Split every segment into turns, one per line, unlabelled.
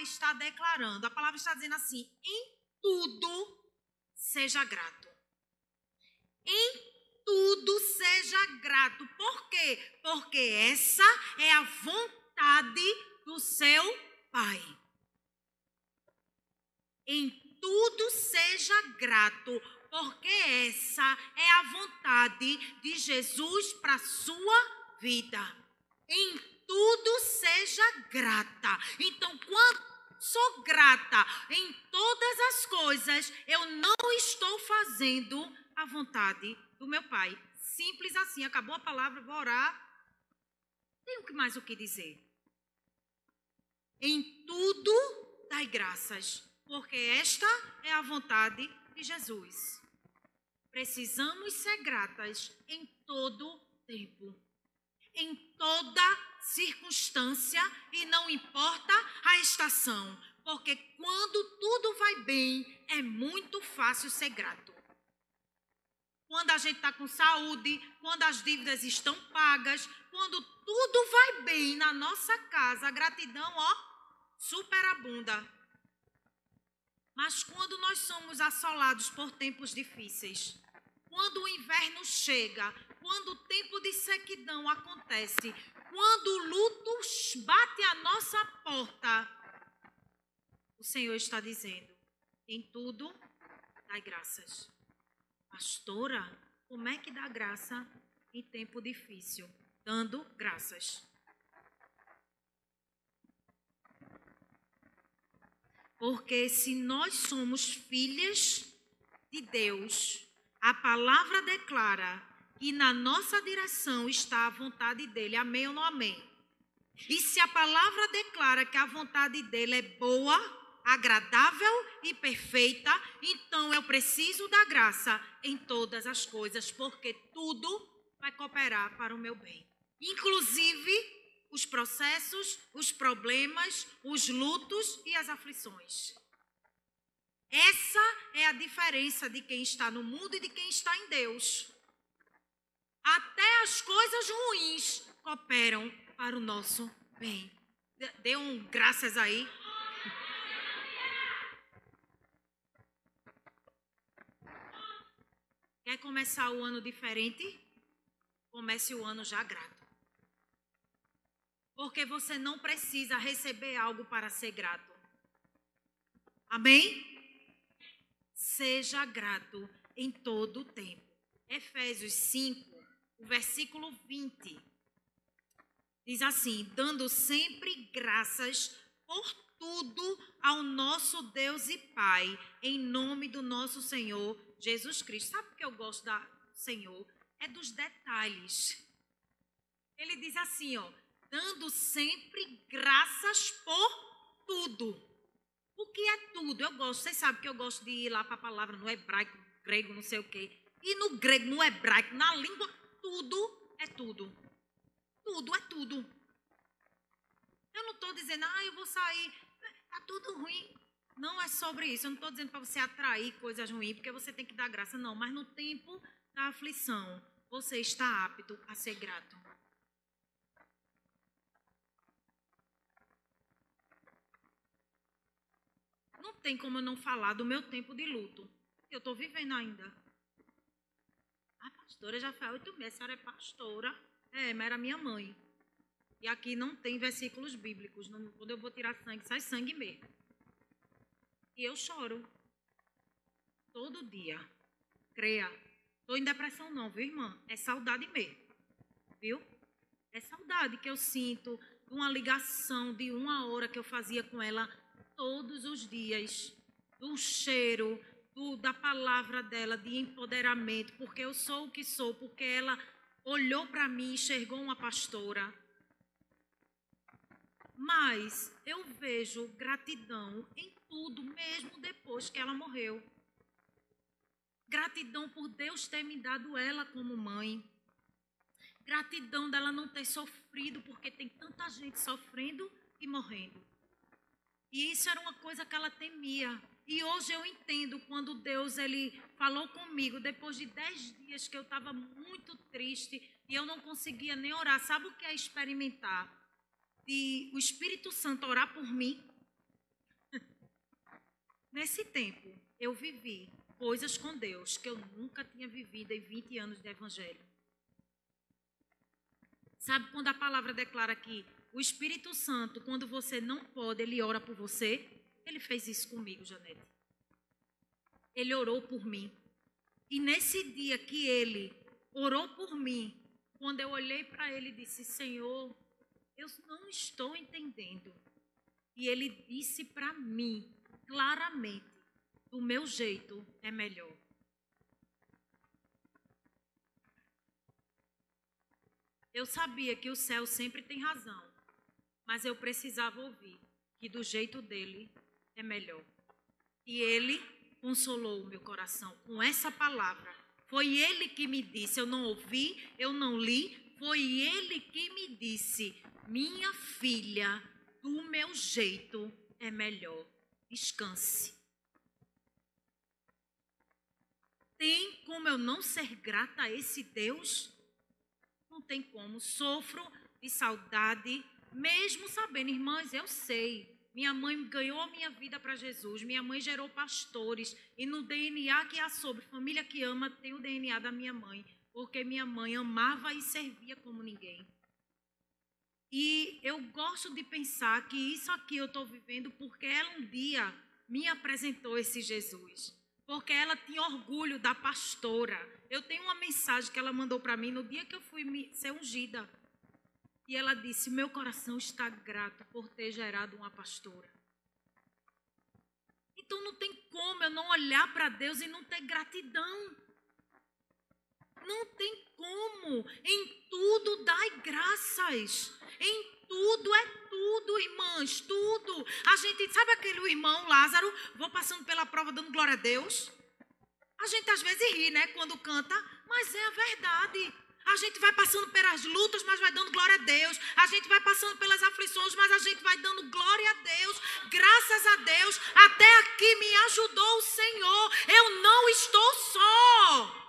está declarando? A palavra está dizendo assim: em tudo seja grato. Em tudo seja grato. Por quê? Porque essa é a vontade do seu Pai. Em tudo seja grato, porque essa é a vontade de Jesus para a sua vida. Em tudo seja grata. Então, quando sou grata em todas as coisas, eu não estou fazendo a vontade do meu Pai. Simples assim, acabou a palavra, vou orar. Tenho mais o que dizer. Em tudo dai graças, porque esta é a vontade de Jesus. Precisamos ser gratas em todo tempo, em toda circunstância e não importa a estação, porque quando tudo vai bem, é muito fácil ser grato. Quando a gente está com saúde, quando as dívidas estão pagas, quando tudo vai bem na nossa casa, a gratidão, ó, superabunda. Mas quando nós somos assolados por tempos difíceis, quando o inverno chega, quando o tempo de sequidão acontece, quando o luto bate a nossa porta, o Senhor está dizendo: em tudo, dai graças. Pastora, como é que dá graça em tempo difícil? Dando graças. Porque se nós somos filhas de Deus, a palavra declara que na nossa direção está a vontade dele. Amém ou não amém? E se a palavra declara que a vontade dele é boa, agradável e perfeita, então eu preciso da graça em todas as coisas, porque tudo vai cooperar para o meu bem. Inclusive os processos, os problemas, os lutos e as aflições. Essa é a diferença de quem está no mundo e de quem está em Deus. Até as coisas ruins cooperam para o nosso bem. Dê um graças aí. Quer começar o ano diferente? Comece o ano já grato. Porque você não precisa receber algo para ser grato. Amém? Seja grato em todo o tempo. Efésios 5, o versículo 20. Diz assim: dando sempre graças por tudo ao nosso Deus e Pai, em nome do nosso Senhor Jesus Cristo. Sabe o que eu gosto da Senhor? É dos detalhes. Ele diz assim, ó: dando sempre graças por tudo. O que é tudo? Eu gosto, vocês sabem que eu gosto de ir lá para a palavra no hebraico, grego, não sei o quê. E no grego, no hebraico, na língua, tudo é tudo. Tudo é tudo. Eu não estou dizendo, ah, eu vou sair, está tudo ruim. Não é sobre isso. Eu não estou dizendo para você atrair coisas ruins, porque você tem que dar graça, não. Mas no tempo da aflição, você está apto a ser grato. Não tem como eu não falar do meu tempo de luto. Eu estou vivendo ainda. A pastora já faz oito meses, a senhora é pastora. É, mas era minha mãe. E aqui não tem versículos bíblicos. Não, quando eu vou tirar sangue, sai sangue mesmo. E eu choro. Todo dia. Creia. Estou em depressão não, viu, irmã? É saudade mesmo. Viu? É saudade que eu sinto de uma ligação de uma hora que eu fazia com ela todos os dias do cheiro, do, da palavra dela, de empoderamento, porque eu sou o que sou, porque ela olhou para mim, enxergou uma pastora. Mas eu vejo gratidão em tudo, mesmo depois que ela morreu. Gratidão por Deus ter me dado ela como mãe. Gratidão dela não ter sofrido, porque tem tanta gente sofrendo e morrendo. E isso era uma coisa que ela temia. E hoje eu entendo quando Deus ele falou comigo, depois de dez dias que eu estava muito triste e eu não conseguia nem orar. Sabe o que é experimentar? De o Espírito Santo orar por mim? Nesse tempo, eu vivi coisas com Deus que eu nunca tinha vivido em 20 anos de evangelho. Sabe quando a palavra declara que o Espírito Santo, quando você não pode, ele ora por você? Ele fez isso comigo, Janete. Ele orou por mim. E nesse dia que ele orou por mim, quando eu olhei para ele e disse: Senhor, eu não estou entendendo. E ele disse para mim, claramente, do meu jeito é melhor. Eu sabia que o céu sempre tem razão, mas eu precisava ouvir que do jeito dele é melhor. E ele consolou o meu coração com essa palavra. Foi ele que me disse, eu não ouvi, eu não li, foi ele que me disse: minha filha, do meu jeito é melhor. Descanse. Tem como eu não ser grata a esse Deus? Não tem como. Sofro de saudade, mesmo sabendo, irmãs, eu sei. Minha mãe ganhou a minha vida para Jesus. Minha mãe gerou pastores. E no DNA que há sobre família que ama, tem o DNA da minha mãe. Porque minha mãe amava e servia como ninguém. E eu gosto de pensar que isso aqui eu estou vivendo porque ela um dia me apresentou esse Jesus. Porque ela tinha orgulho da pastora. Eu tenho uma mensagem que ela mandou para mim no dia que eu fui ser ungida. E ela disse: Meu coração está grato por ter gerado uma pastora. Então não tem como eu não olhar para Deus e não ter gratidão. Não tem como. Em tudo dai graças. Em tudo é tudo, irmãs, tudo. A gente, sabe aquele irmão Lázaro, vou passando pela prova dando glória a Deus? A gente às vezes ri, né, quando canta, mas é a verdade. A gente vai passando pelas lutas, mas vai dando glória a Deus. A gente vai passando pelas aflições, mas a gente vai dando glória a Deus. Graças a Deus, até aqui me ajudou o Senhor. Eu não estou só.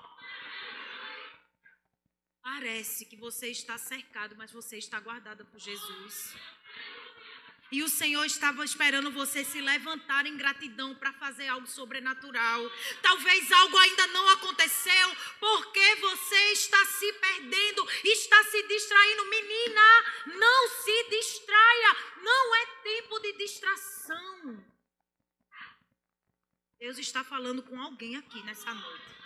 Parece que você está cercado, mas você está guardada por Jesus. E o Senhor estava esperando você se levantar em gratidão para fazer algo sobrenatural. Talvez algo ainda não aconteceu porque você está se perdendo, está se distraindo. Menina, não se distraia. Não é tempo de distração. Deus está falando com alguém aqui nessa noite.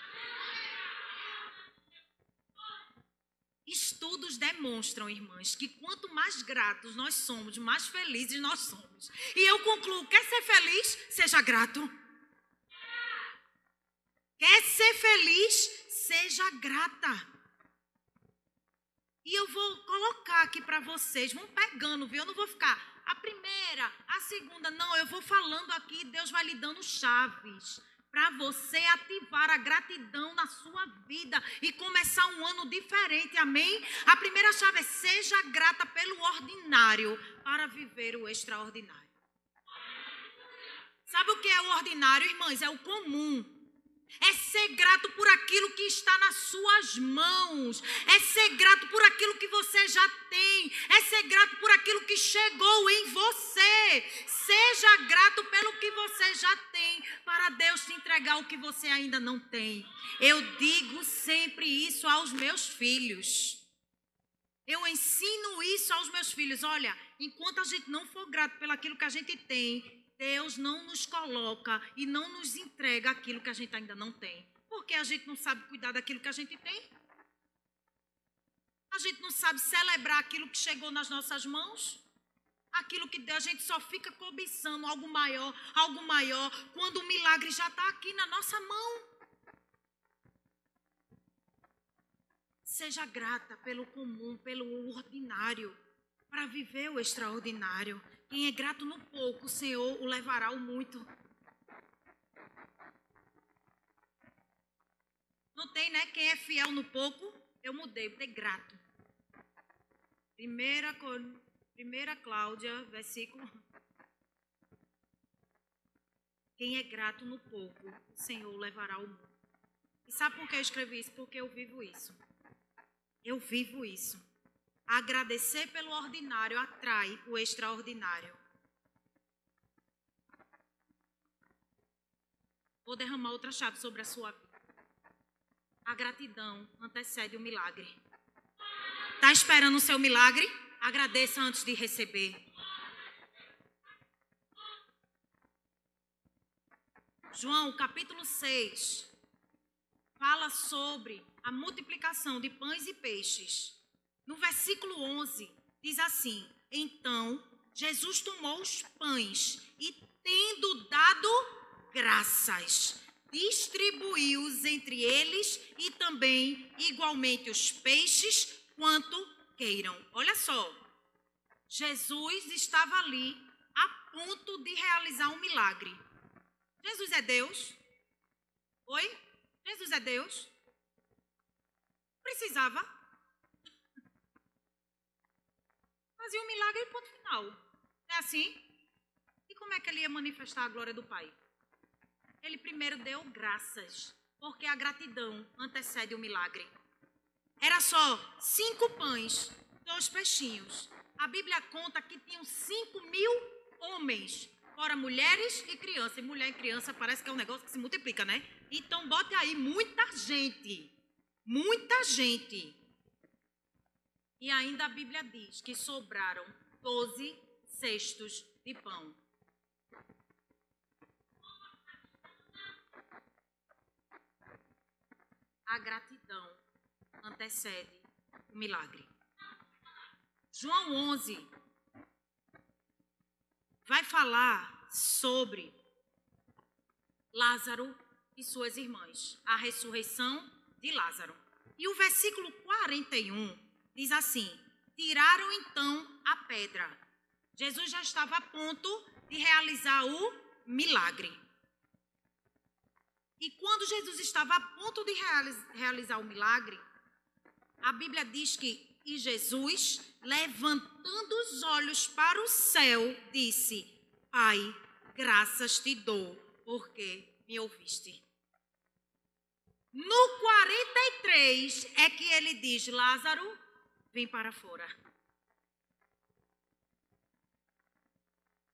Estudos demonstram, irmãs, que quanto mais gratos nós somos, mais felizes nós somos. E eu concluo: quer ser feliz? Seja grato. Quer ser feliz? Seja grata. E eu vou colocar aqui para vocês, vão pegando, viu? Eu não vou ficar a primeira, a segunda, não, eu vou falando aqui, Deus vai lhe dando chaves para você ativar a gratidão na sua vida e começar um ano diferente, amém? A primeira chave é seja grata pelo ordinário para viver o extraordinário. Sabe o que é o ordinário, irmãs? É o comum. É ser grato por aquilo que está nas suas mãos. É ser grato por aquilo que você já tem. É ser grato por aquilo que chegou em você. Seja grato pelo que você já tem, Deus te entregar o que você ainda não tem. Eu digo sempre isso aos meus filhos. Eu ensino isso aos meus filhos. Olha, enquanto a gente não for grato pelo aquilo que a gente tem, Deus não nos coloca e não nos entrega aquilo que a gente ainda não tem. Porque a gente não sabe cuidar daquilo que a gente tem. A gente não sabe celebrar aquilo que chegou nas nossas mãos. Aquilo que a gente só fica cobiçando algo maior, algo maior, quando o milagre já está aqui na nossa mão. Seja grata pelo comum, pelo ordinário, para viver o extraordinário. Quem é grato no pouco, o Senhor o levará ao muito. Não tem, né? Quem é fiel no pouco, eu mudei, ter grato. Primeira, primeira Cláudia, versículo. Quem é grato no pouco, o Senhor o levará ao muito. E sabe por que eu escrevi isso? Porque eu vivo isso. Eu vivo isso. Agradecer pelo ordinário atrai o extraordinário. vou derramar outra chave sobre a sua vida. A gratidão antecede o milagre. Está esperando o seu milagre? Agradeça antes de receber. João, capítulo 6, fala sobre a multiplicação de pães e peixes. No versículo 11, diz assim: Então Jesus tomou os pães e, tendo dado graças, distribuiu-os entre eles e também igualmente os peixes, quanto queiram. Olha só, Jesus estava ali a ponto de realizar um milagre. Jesus é Deus? Oi? Jesus é Deus? Precisava. Fazia um milagre e ponto final. É assim? E como é que ele ia manifestar a glória do Pai? Ele primeiro deu graças, porque a gratidão antecede o milagre. Era só cinco pães, dois peixinhos. A Bíblia conta que tinham cinco mil homens Fora mulheres e crianças. E mulher e criança parece que é um negócio que se multiplica, né? Então bote aí muita gente. Muita gente. E ainda a Bíblia diz que sobraram 12 cestos de pão. A gratidão antecede o milagre. João 11, vai falar sobre Lázaro e suas irmãs, a ressurreição de Lázaro. E o versículo 41 diz assim: Tiraram então a pedra. Jesus já estava a ponto de realizar o milagre. E quando Jesus estava a ponto de realizar o milagre, a Bíblia diz que e Jesus, levantando os olhos para o céu, disse: Pai, graças te dou, porque me ouviste. No 43 é que ele diz: Lázaro, vem para fora.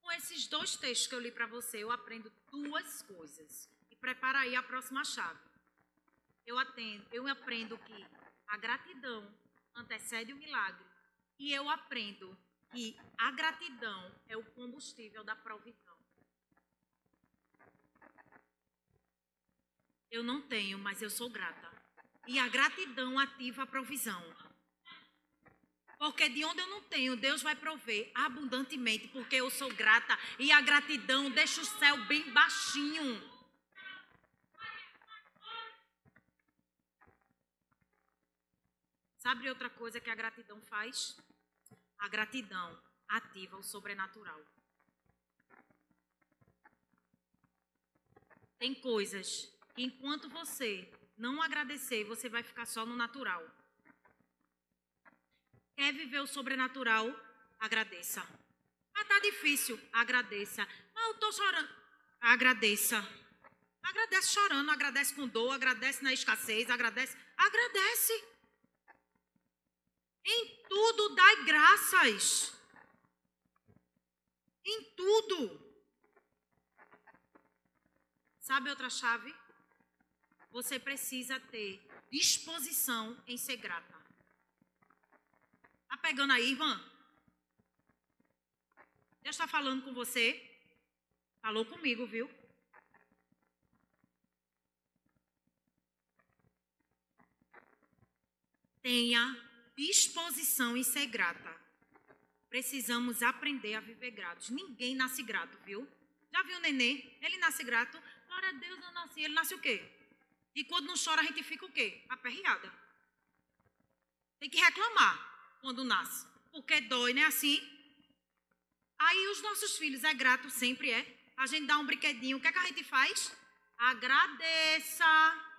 Com esses dois textos que eu li para você, eu aprendo duas coisas. E prepara aí a próxima chave. Eu, atendo, eu aprendo que a gratidão antecede o milagre. E eu aprendo que a gratidão é o combustível da provisão. Eu não tenho, mas eu sou grata. E a gratidão ativa a provisão. Porque de onde eu não tenho, Deus vai prover abundantemente, porque eu sou grata. E a gratidão deixa o céu bem baixinho. Sabe outra coisa que a gratidão faz? A gratidão ativa o sobrenatural. Tem coisas que enquanto você não agradecer, você vai ficar só no natural. Quer viver o sobrenatural? Agradeça. Ah, tá difícil. Agradeça. Ah, eu tô chorando. Agradeça. Agradece chorando, agradece com dor, agradece na escassez, agradece. Agradece. Em tudo dai graças. Em tudo. Sabe outra chave? Você precisa ter disposição em ser grata. Tá pegando aí, irmã? Deus está falando com você? Falou comigo, viu? Tenha disposição em ser grata. Precisamos aprender a viver gratos. Ninguém nasce grato, viu? Já viu o nenê? Ele nasce grato. Glória a Deus, eu nasci. Ele nasce o quê? E quando não chora, a gente fica o quê? Aperreada. Tem que reclamar quando nasce. Porque dói, não é assim? Aí os nossos filhos, é grato, sempre é. A gente dá um brinquedinho. O que, é que a gente faz? Agradeça.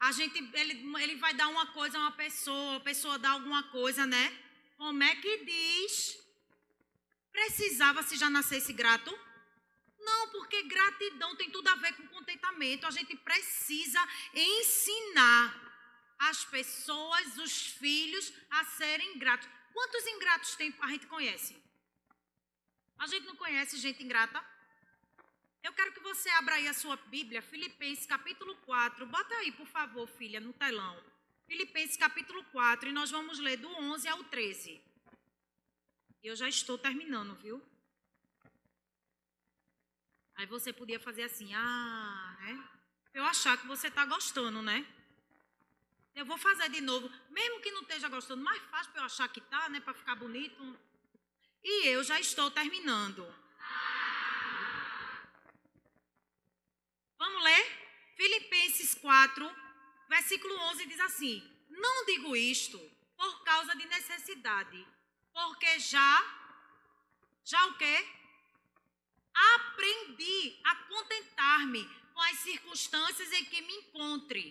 A gente, ele, ele vai dar uma coisa a uma pessoa, a pessoa dá alguma coisa, né? Como é que diz? Precisava se já nascesse grato? Não, porque gratidão tem tudo a ver com contentamento. A gente precisa ensinar as pessoas, os filhos, a serem gratos. Quantos ingratos tem, a gente conhece? A gente não conhece gente ingrata? Eu quero que você abra aí a sua Bíblia, Filipenses capítulo 4. Bota aí, por favor, filha, no telão. Filipenses capítulo 4, e nós vamos ler do 11 ao 13. E eu já estou terminando, viu? Aí você podia fazer assim, ah, né? Eu achar que você está gostando, né? Eu vou fazer de novo, mesmo que não esteja gostando, mais fácil para eu achar que tá, né? Para ficar bonito. E eu já estou terminando. Vamos ler? Filipenses 4, versículo 11 diz assim: Não digo isto por causa de necessidade, porque já já o quê? Aprendi a contentar-me com as circunstâncias em que me encontre.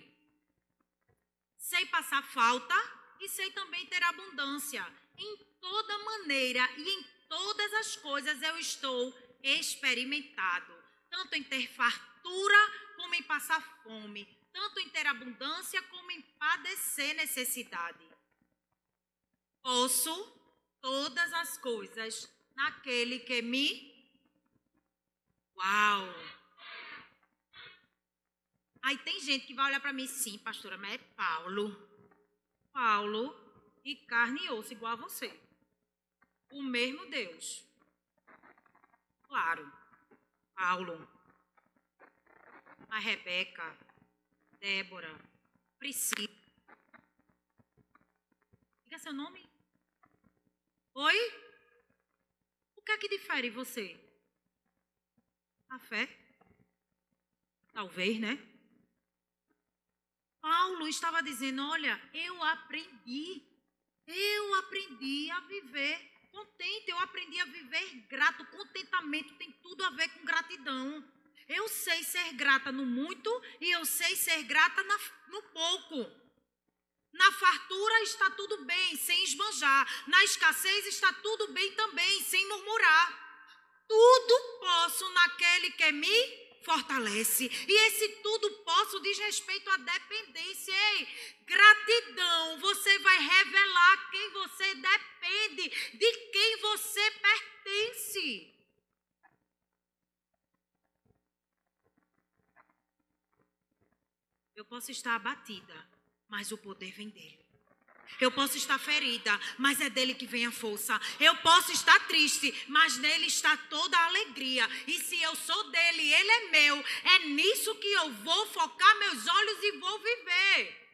Sei passar falta e sei também ter abundância. Em toda maneira e em todas as coisas eu estou experimentado, tanto em ter fartura como em passar fome, tanto em ter abundância como em padecer necessidade. Posso todas as coisas naquele que me. Uau! Aí tem gente que vai olhar para mim, sim, pastora, mas é Paulo. Paulo e carne e osso igual a você. O mesmo Deus. Claro. Paulo. A Rebeca. Débora. Priscila. Diga seu nome. Oi? O que é que difere você? A fé? Talvez, né? Paulo estava dizendo: Olha, eu aprendi, eu aprendi a viver contente, eu aprendi a viver grato. Contentamento tem tudo a ver com gratidão. Eu sei ser grata no muito e eu sei ser grata na, no pouco. Na fartura está tudo bem, sem esbanjar. Na escassez está tudo bem também, sem murmurar. Tudo posso naquele que me fortalece. E esse tudo posso diz respeito à dependência. Ei, gratidão, você vai revelar quem você depende, de quem você pertence. Eu posso estar abatida, mas o poder vem dele. Eu posso estar ferida, mas é dele que vem a força. Eu posso estar triste, mas nele está toda a alegria. E se eu sou dele, ele é meu, é nisso que eu vou focar meus olhos e vou viver.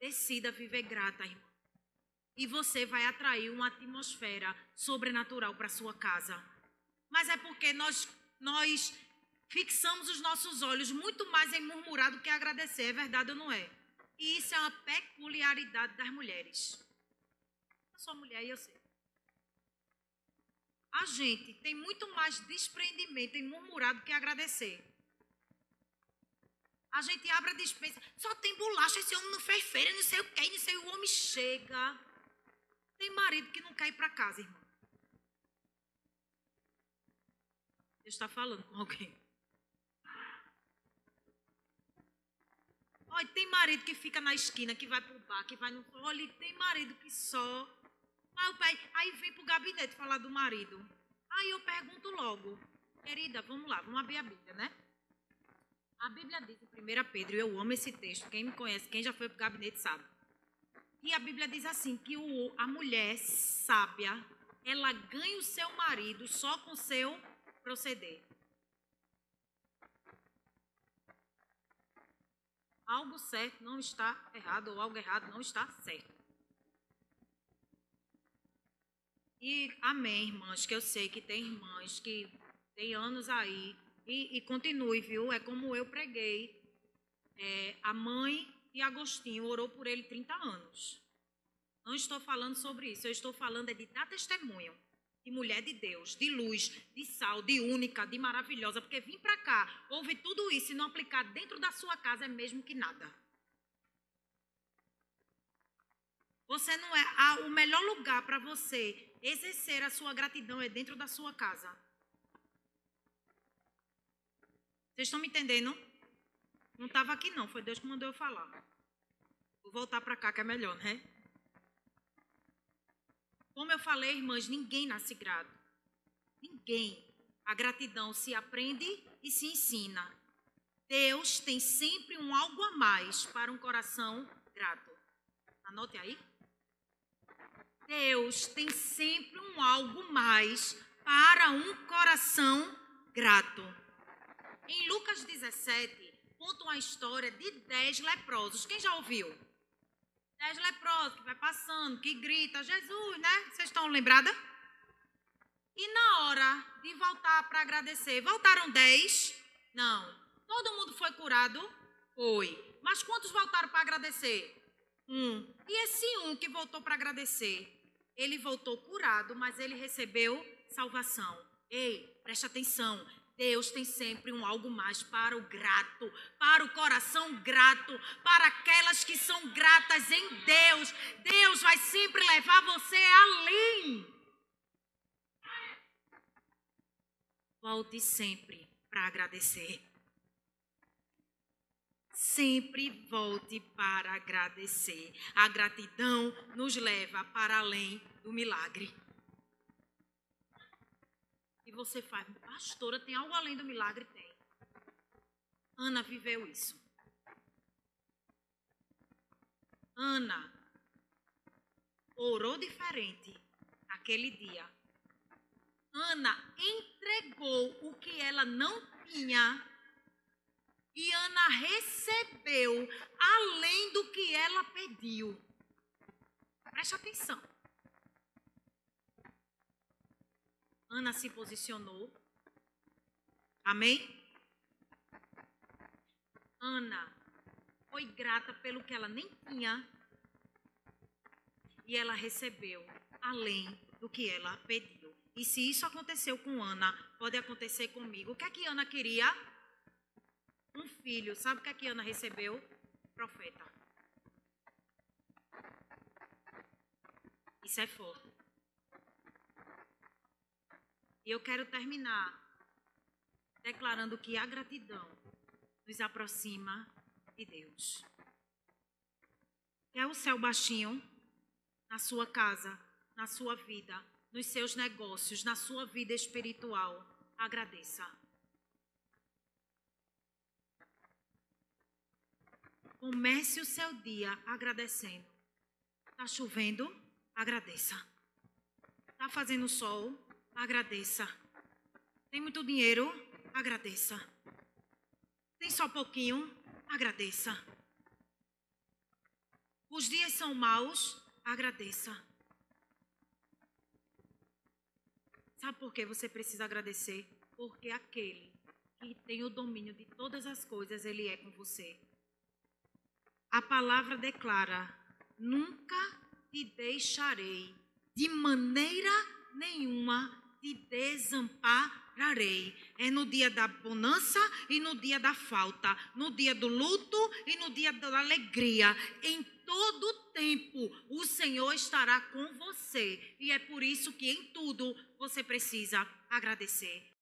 Decida viver grata, irmão. E você vai atrair uma atmosfera sobrenatural para sua casa. Mas é porque nós nós fixamos os nossos olhos muito mais em murmurar do que agradecer. É verdade ou não é? E isso é uma peculiaridade das mulheres. Eu sou mulher e eu sei. A gente tem muito mais desprendimento em murmurar do que agradecer. A gente abre a dispensa, só tem bolacha, esse homem não fez feira, não sei o que, não sei o homem chega. Tem marido que não quer ir para casa, irmão. Deus está falando com alguém. Olha, tem marido que fica na esquina, que vai pro bar, que vai no. Olha, tem marido que só. Aí, pai, aí vem pro gabinete falar do marido. Aí eu pergunto logo, querida, vamos lá, vamos abrir a Bíblia, né? A Bíblia diz em 1 Pedro, eu amo esse texto, quem me conhece, quem já foi pro gabinete sabe. E a Bíblia diz assim: que o, a mulher sábia, ela ganha o seu marido só com seu proceder. Algo certo não está errado ou algo errado não está certo. E amém, irmãs, que eu sei que tem irmãs que tem anos aí e, e continue, viu? É como eu preguei. É, a mãe de Agostinho orou por ele 30 anos. Não estou falando sobre isso, eu estou falando é de dar testemunho de mulher de Deus, de luz, de sal, de única, de maravilhosa, porque vir para cá, ouvir tudo isso e não aplicar dentro da sua casa é mesmo que nada. Você não é o melhor lugar para você exercer a sua gratidão é dentro da sua casa. Vocês estão me entendendo? Não estava aqui não, foi Deus que mandou eu falar. Vou voltar para cá que é melhor, né? Como eu falei, irmãs, ninguém nasce grato. ninguém. A gratidão se aprende e se ensina. Deus tem sempre um algo a mais para um coração grato. Anote aí. Deus tem sempre um algo mais para um coração grato. Em Lucas 17, conta uma história de dez leprosos. Quem já ouviu? Dez leprosos que vai passando, que grita, Jesus, né? Vocês estão lembradas? E na hora de voltar para agradecer, voltaram dez? Não. Todo mundo foi curado? Foi. Mas quantos voltaram para agradecer? Um. E esse um que voltou para agradecer, ele voltou curado, mas ele recebeu salvação. Ei, preste atenção. Deus tem sempre um algo mais para o grato, para o coração grato, para aquelas que são gratas em Deus. Deus vai sempre levar você além. Volte sempre para agradecer. Sempre volte para agradecer. A gratidão nos leva para além do milagre. E você faz, pastora, tem algo além do milagre? Tem. Ana viveu isso. Ana orou diferente naquele dia. Ana entregou o que ela não tinha e Ana recebeu além do que ela pediu. Preste atenção. Ana se posicionou. Amém? Ana foi grata pelo que ela nem tinha e ela recebeu além do que ela pediu. E se isso aconteceu com Ana, pode acontecer comigo. O que é que Ana queria? Um filho. Sabe o que é que Ana recebeu? Profeta. Isso é forte. E eu quero terminar declarando que a gratidão nos aproxima de Deus. Quer o céu baixinho na sua casa, na sua vida, nos seus negócios, na sua vida espiritual? Agradeça. Comece o seu dia agradecendo. Está chovendo? Agradeça. Está fazendo sol? Agradeça. Tem muito dinheiro? Agradeça. Tem só pouquinho? Agradeça. Os dias são maus? Agradeça. Sabe por que você precisa agradecer? Porque aquele que tem o domínio de todas as coisas, ele é com você. A palavra declara: nunca te deixarei de maneira nenhuma te desampararei. É no dia da bonança e no dia da falta, no dia do luto e no dia da alegria. Em todo tempo o Senhor estará com você. E é por isso que em tudo você precisa agradecer.